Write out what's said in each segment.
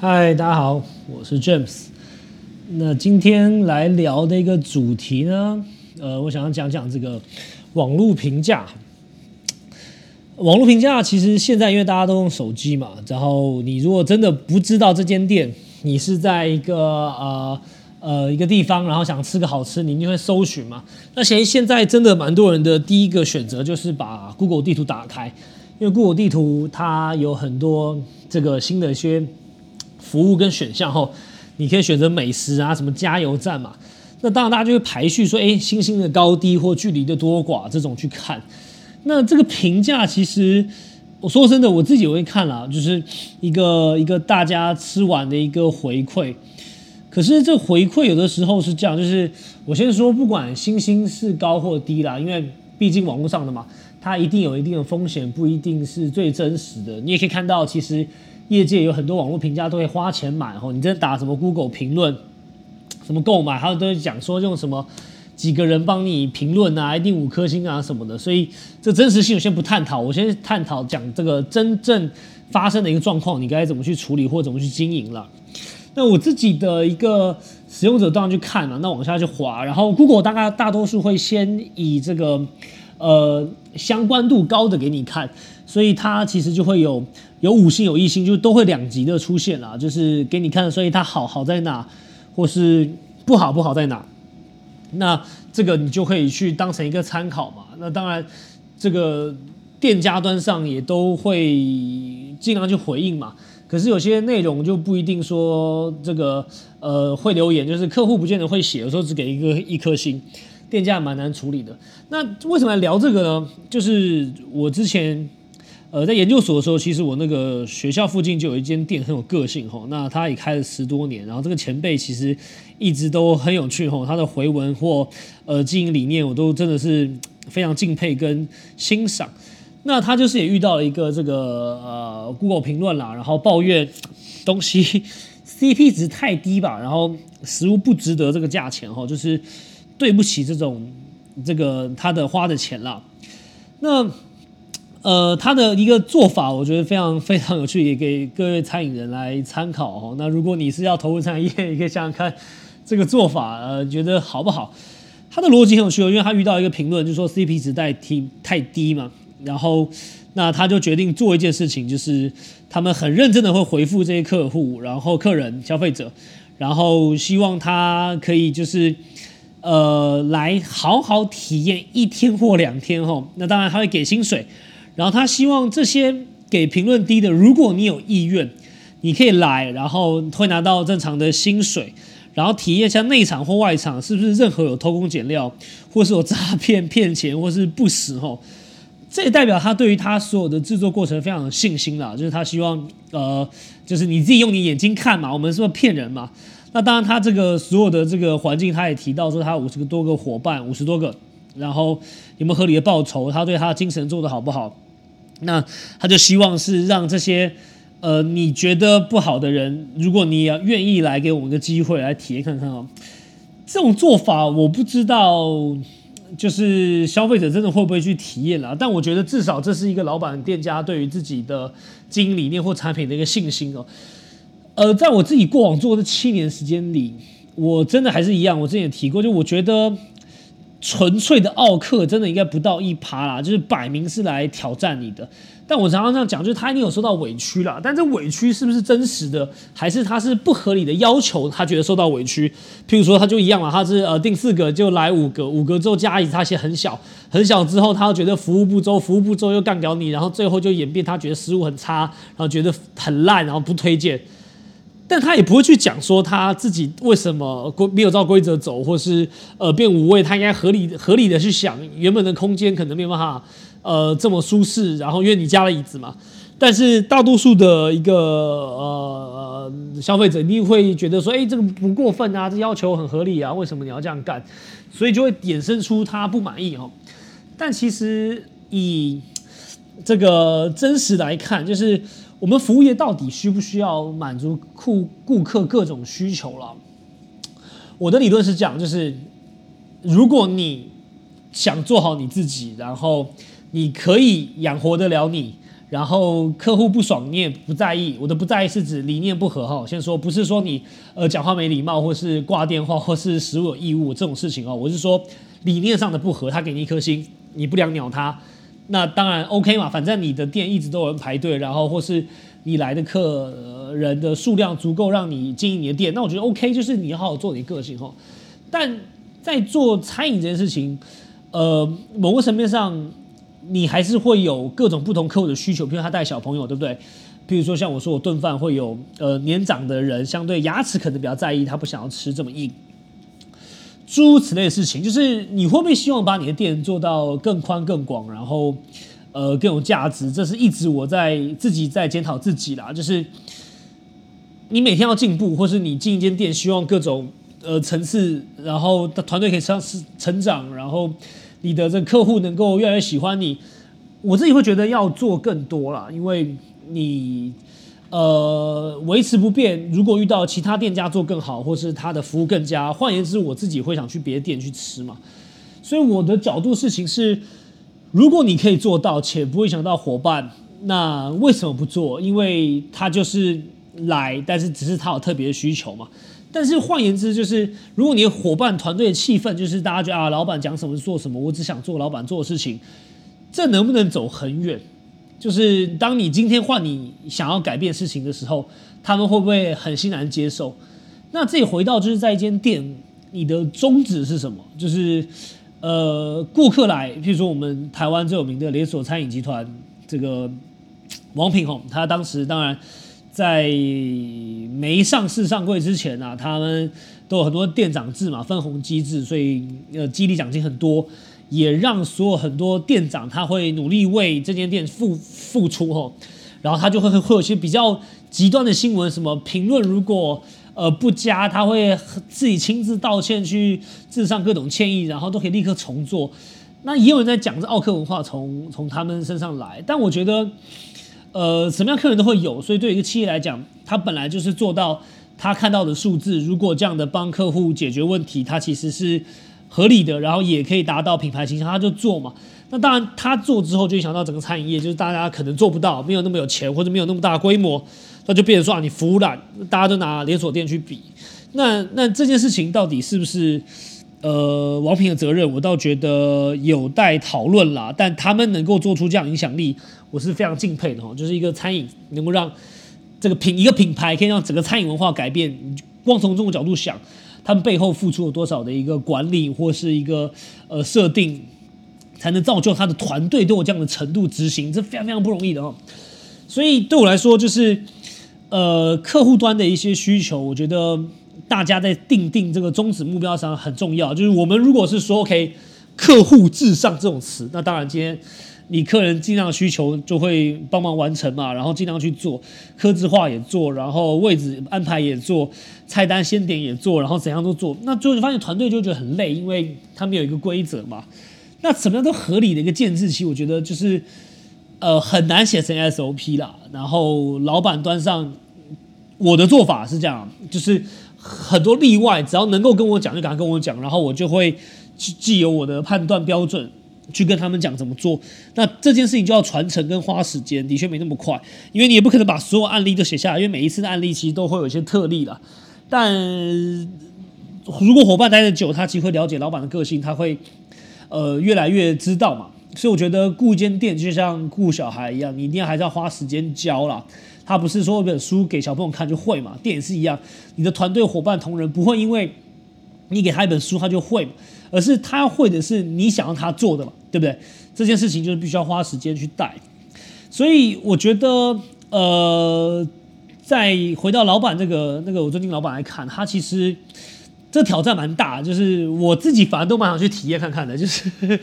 嗨，大家好，我是 James。那今天来聊的一个主题呢，呃，我想要讲讲这个网络评价。网络评价其实现在因为大家都用手机嘛，然后你如果真的不知道这间店，你是在一个呃呃一个地方，然后想吃个好吃，你就会搜寻嘛。那其实现在真的蛮多人的第一个选择就是把 Google 地图打开，因为 Google 地图它有很多这个新的一些。服务跟选项后，你可以选择美食啊，什么加油站嘛。那当然，大家就会排序说，哎，星星的高低或距离的多寡这种去看。那这个评价其实，我说真的，我自己也会看啦，就是一个一个大家吃完的一个回馈。可是这回馈有的时候是这样，就是我先说，不管星星是高或低啦，因为毕竟网络上的嘛，它一定有一定的风险，不一定是最真实的。你也可以看到，其实。业界有很多网络评价都会花钱买哦，你在打什么 Google 评论，什么购买，他都会讲说用什么几个人帮你评论啊，一定五颗星啊什么的。所以这真实性我先不探讨，我先探讨讲这个真正发生的一个状况，你该怎么去处理或怎么去经营了。那我自己的一个使用者当然去看嘛，那往下去滑，然后 Google 大概大多数会先以这个呃相关度高的给你看，所以它其实就会有。有五星有一星，就都会两极的出现啦，就是给你看，所以它好好在哪，或是不好不好在哪，那这个你就可以去当成一个参考嘛。那当然，这个店家端上也都会尽量去回应嘛。可是有些内容就不一定说这个呃会留言，就是客户不见得会写，有时候只给一个一颗星，店家蛮难处理的。那为什么聊这个呢？就是我之前。呃，在研究所的时候，其实我那个学校附近就有一间店很有个性吼，那他也开了十多年，然后这个前辈其实一直都很有趣吼，他的回文或呃经营理念我都真的是非常敬佩跟欣赏。那他就是也遇到了一个这个呃 Google 评论啦，然后抱怨东西 CP 值太低吧，然后食物不值得这个价钱吼，就是对不起这种这个他的花的钱了。那呃，他的一个做法，我觉得非常非常有趣，也给各位餐饮人来参考哦。那如果你是要投入餐饮业，也可以想想看这个做法，呃，觉得好不好？他的逻辑很有趣哦，因为他遇到一个评论，就说 CP 值太低太低嘛，然后那他就决定做一件事情，就是他们很认真的会回复这些客户，然后客人消费者，然后希望他可以就是呃来好好体验一天或两天哦。那当然他会给薪水。然后他希望这些给评论低的，如果你有意愿，你可以来，然后会拿到正常的薪水，然后体验一下内场或外场是不是任何有偷工减料，或是有诈骗骗钱，或是不实吼。这也代表他对于他所有的制作过程非常有信心啦，就是他希望呃，就是你自己用你眼睛看嘛，我们是不是骗人嘛？那当然他这个所有的这个环境，他也提到说他五十个多个伙伴，五十多个，然后有没有合理的报酬，他对他的精神做的好不好？那他就希望是让这些，呃，你觉得不好的人，如果你要愿意来给我们个机会来体验看看哦，这种做法我不知道，就是消费者真的会不会去体验了？但我觉得至少这是一个老板店家对于自己的经营理念或产品的一个信心哦。呃，在我自己过往做的七年时间里，我真的还是一样，我之前也提过，就我觉得。纯粹的奥克真的应该不到一趴啦，就是摆明是来挑战你的。但我常常这样讲，就是他一定有受到委屈啦，但这委屈是不是真实的，还是他是不合理的要求，他觉得受到委屈？譬如说，他就一样嘛，他是呃定四个就来五个，五个之后加一，他写很小很小之后，他又觉得服务不周，服务不周又干掉你，然后最后就演变，他觉得食物很差，然后觉得很烂，然后不推荐。但他也不会去讲说他自己为什么规没有照规则走，或是呃变五位，他应该合理合理的去想原本的空间可能没有办法呃这么舒适，然后因为你加了椅子嘛。但是大多数的一个呃消费者一定会觉得说，哎，这个不过分啊，这要求很合理啊，为什么你要这样干？所以就会衍生出他不满意哦。但其实以这个真实来看，就是。我们服务业到底需不需要满足顾顾客各种需求了？我的理论是这样，就是如果你想做好你自己，然后你可以养活得了你，然后客户不爽你也不在意。我的不在意是指理念不合哈，先说不是说你呃讲话没礼貌，或是挂电话，或是食物有异物这种事情哦。我是说理念上的不合，他给你一颗心，你不良鸟他，那当然 OK 嘛，反正你的店一直都有人排队，然后或是你来的客人的数量足够让你经营你的店，那我觉得 OK，就是你要好好做你个性哈。但在做餐饮这件事情，呃，某个层面上。你还是会有各种不同客户的需求，比如他带小朋友，对不对？比如说像我说，我炖饭会有呃年长的人，相对牙齿可能比较在意，他不想要吃这么硬，诸如此类的事情。就是你会不会希望把你的店做到更宽更广，然后呃更有价值？这是一直我在自己在检讨自己啦。就是你每天要进步，或是你进一间店，希望各种呃层次，然后团队可以上成长，然后。你的这客户能够越来越喜欢你，我自己会觉得要做更多啦，因为你呃维持不变，如果遇到其他店家做更好，或是他的服务更佳，换言之，我自己会想去别的店去吃嘛。所以我的角度事情是，如果你可以做到且不会想到伙伴，那为什么不做？因为他就是来，但是只是他有特别的需求嘛。但是换言之，就是如果你的伙伴团队的气氛，就是大家觉得啊，老板讲什么做什么，我只想做老板做的事情，这能不能走很远？就是当你今天换你想要改变事情的时候，他们会不会很欣然接受？那这回到就是在一间店，你的宗旨是什么？就是呃，顾客来，譬如说我们台湾最有名的连锁餐饮集团这个王品宏，他当时当然。在没上市上柜之前啊，他们都有很多店长制嘛，分红机制，所以呃激励奖金很多，也让所有很多店长他会努力为这间店付付出吼，然后他就会会有些比较极端的新闻，什么评论如果呃不佳，他会自己亲自道歉去致上各种歉意，然后都可以立刻重做。那也有人在讲这奥克文化从从他们身上来，但我觉得。呃，什么样客人都会有，所以对一个企业来讲，他本来就是做到他看到的数字。如果这样的帮客户解决问题，他其实是合理的，然后也可以达到品牌形象，他就做嘛。那当然，他做之后就影响到整个餐饮业，就是大家可能做不到，没有那么有钱或者没有那么大规模，那就变成说啊，你服务烂，大家都拿连锁店去比。那那这件事情到底是不是呃王平的责任？我倒觉得有待讨论啦。但他们能够做出这样影响力。我是非常敬佩的哈，就是一个餐饮能够让这个品一个品牌可以让整个餐饮文化改变。你光从这个角度想，他们背后付出了多少的一个管理或是一个呃设定，才能造就他的团队都有这样的程度执行，这非常非常不容易的哦。所以对我来说，就是呃客户端的一些需求，我觉得大家在定定这个终止目标上很重要。就是我们如果是说 OK 客户至上这种词，那当然今天。你客人尽量需求就会帮忙完成嘛，然后尽量去做，刻字化也做，然后位置安排也做，菜单先点也做，然后怎样都做。那最后发现团队就觉得很累，因为他们有一个规则嘛。那什么样都合理的一个建制期，我觉得就是呃很难写成 SOP 啦。然后老板端上，我的做法是这样，就是很多例外，只要能够跟我讲就赶快跟我讲，然后我就会既既有我的判断标准。去跟他们讲怎么做，那这件事情就要传承跟花时间，的确没那么快，因为你也不可能把所有案例都写下来，因为每一次的案例其实都会有一些特例了。但如果伙伴待的久，他其实会了解老板的个性，他会呃越来越知道嘛。所以我觉得顾一间店就像顾小孩一样，你一定要还是要花时间教啦。他不是说一本书给小朋友看就会嘛，店也是一样，你的团队伙伴同仁不会因为你给他一本书他就会。而是他要会的是你想要他做的嘛，对不对？这件事情就是必须要花时间去带，所以我觉得，呃，再回到老板这个那个我尊敬老板来看，他其实这挑战蛮大，就是我自己反而都蛮想去体验看看的，就是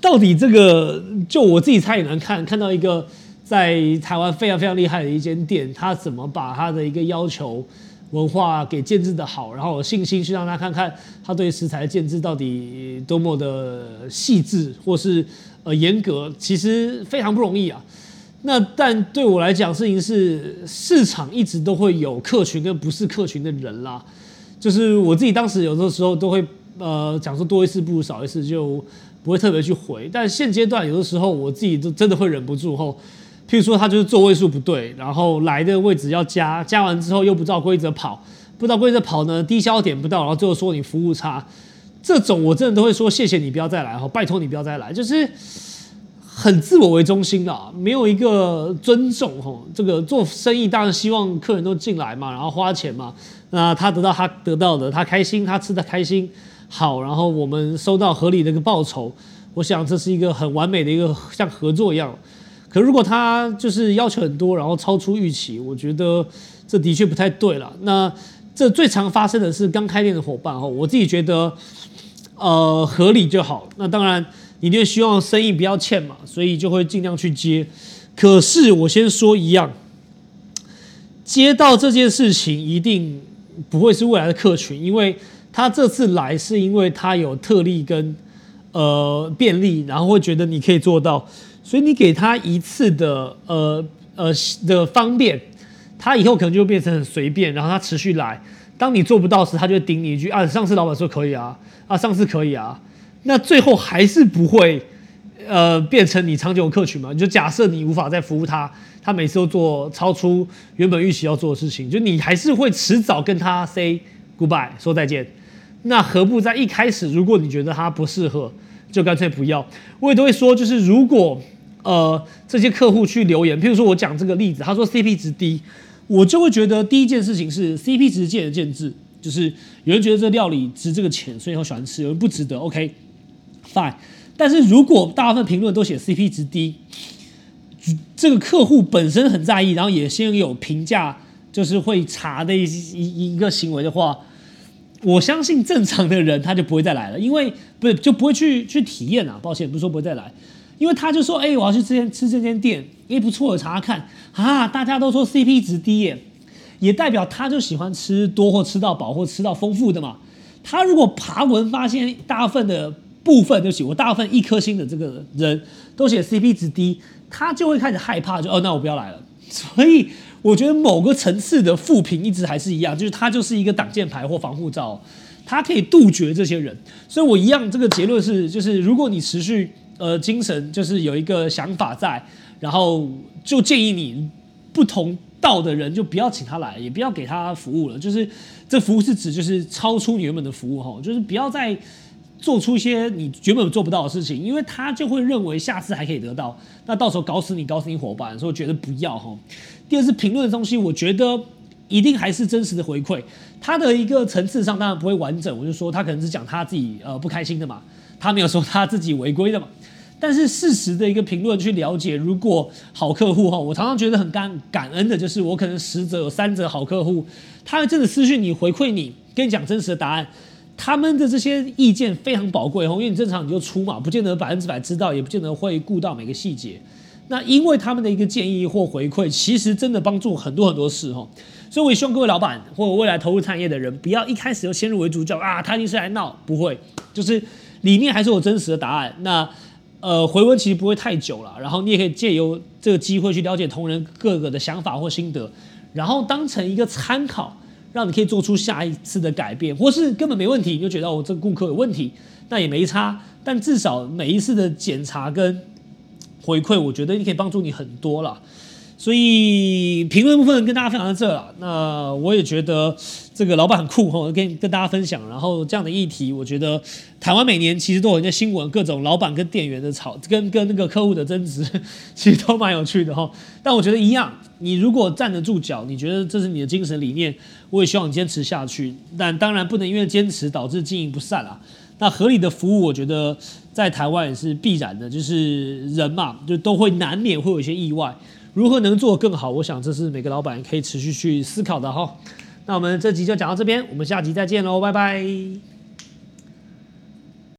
到底这个就我自己猜也能看，看到一个在台湾非常非常厉害的一间店，他怎么把他的一个要求。文化给建制的好，然后有信心去让他看看他对食材的建制到底多么的细致或是呃严格，其实非常不容易啊。那但对我来讲，事情是市场一直都会有客群跟不是客群的人啦。就是我自己当时有的时候都会呃讲说多一事不如少一事，就。不会特别去回。但现阶段有的时候我自己都真的会忍不住吼，譬如说他就是座位数不对，然后来的位置要加，加完之后又不照规则跑，不照规则跑呢，低消点不到，然后最后说你服务差，这种我真的都会说谢谢你不要再来哈，拜托你不要再来，就是很自我为中心的，没有一个尊重哈。这个做生意当然希望客人都进来嘛，然后花钱嘛，那他得到他得到的，他开心，他吃的开心。好，然后我们收到合理的一个报酬，我想这是一个很完美的一个像合作一样。可如果他就是要求很多，然后超出预期，我觉得这的确不太对了。那这最常发生的是刚开店的伙伴哦，我自己觉得呃合理就好。那当然你就希望生意不要欠嘛，所以就会尽量去接。可是我先说一样，接到这件事情一定不会是未来的客群，因为。他这次来是因为他有特例跟呃便利，然后会觉得你可以做到，所以你给他一次的呃呃的方便，他以后可能就变成很随便，然后他持续来。当你做不到时，他就顶你一句啊，上次老板说可以啊，啊上次可以啊，那最后还是不会呃变成你长久客群嘛？你就假设你无法再服务他，他每次都做超出原本预期要做的事情，就你还是会迟早跟他 say goodbye 说再见。那何不在一开始，如果你觉得他不适合，就干脆不要。我也都会说，就是如果呃这些客户去留言，譬如说我讲这个例子，他说 CP 值低，我就会觉得第一件事情是 CP 值见仁见智，就是有人觉得这料理值这个钱，所以他喜欢吃；有人不值得，OK，fine。但是如果大部分评论都写 CP 值低，这个客户本身很在意，然后也先有评价，就是会查的一一一个行为的话。我相信正常的人他就不会再来了，因为不是就不会去去体验啊。抱歉，不是说不会再来，因为他就说，哎，我要去这间吃这间店，哎，不错，查查看啊。大家都说 CP 值低耶，也代表他就喜欢吃多或吃到饱或吃到丰富的嘛。他如果爬文发现大部分的部分就写我大部分一颗星的这个人都写 CP 值低，他就会开始害怕，就哦，那我不要来了。所以。我觉得某个层次的负评一直还是一样，就是它就是一个挡箭牌或防护罩，它可以杜绝这些人。所以我一样，这个结论是，就是如果你持续呃精神就是有一个想法在，然后就建议你不同道的人就不要请他来，也不要给他服务了。就是这服务是指就是超出你原本的服务哈，就是不要再做出一些你原本做不到的事情，因为他就会认为下次还可以得到，那到时候搞死你，搞死你伙伴，所以我觉得不要哈。第二是评论的东西，我觉得一定还是真实的回馈。他的一个层次上当然不会完整，我就说他可能是讲他自己呃不开心的嘛，他没有说他自己违规的嘛。但是事实的一个评论去了解，如果好客户哈，我常常觉得很感感恩的，就是我可能十则有三则好客户，他会真的私讯你回馈你，跟你讲真实的答案，他们的这些意见非常宝贵哈，因为你正常你就出嘛，不见得百分之百知道，也不见得会顾到每个细节。那因为他们的一个建议或回馈，其实真的帮助很多很多事哈，所以我也希望各位老板或者未来投入产业的人，不要一开始就先入为主，叫啊他一定是来闹，不会，就是里面还是有真实的答案。那呃回温其实不会太久了，然后你也可以借由这个机会去了解同仁各个的想法或心得，然后当成一个参考，让你可以做出下一次的改变，或是根本没问题，你就觉得我这个顾客有问题，那也没差，但至少每一次的检查跟。回馈我觉得你可以帮助你很多了，所以评论部分跟大家分享到这了。那我也觉得这个老板很酷哈，跟跟大家分享。然后这样的议题，我觉得台湾每年其实都有一些新闻，各种老板跟店员的吵，跟跟那个客户的争执，其实都蛮有趣的哈。但我觉得一样，你如果站得住脚，你觉得这是你的精神理念，我也希望你坚持下去。但当然不能因为坚持导致经营不善啊。那合理的服务，我觉得在台湾也是必然的，就是人嘛，就都会难免会有一些意外。如何能做更好？我想这是每个老板可以持续去思考的哈。那我们这集就讲到这边，我们下集再见喽，拜拜。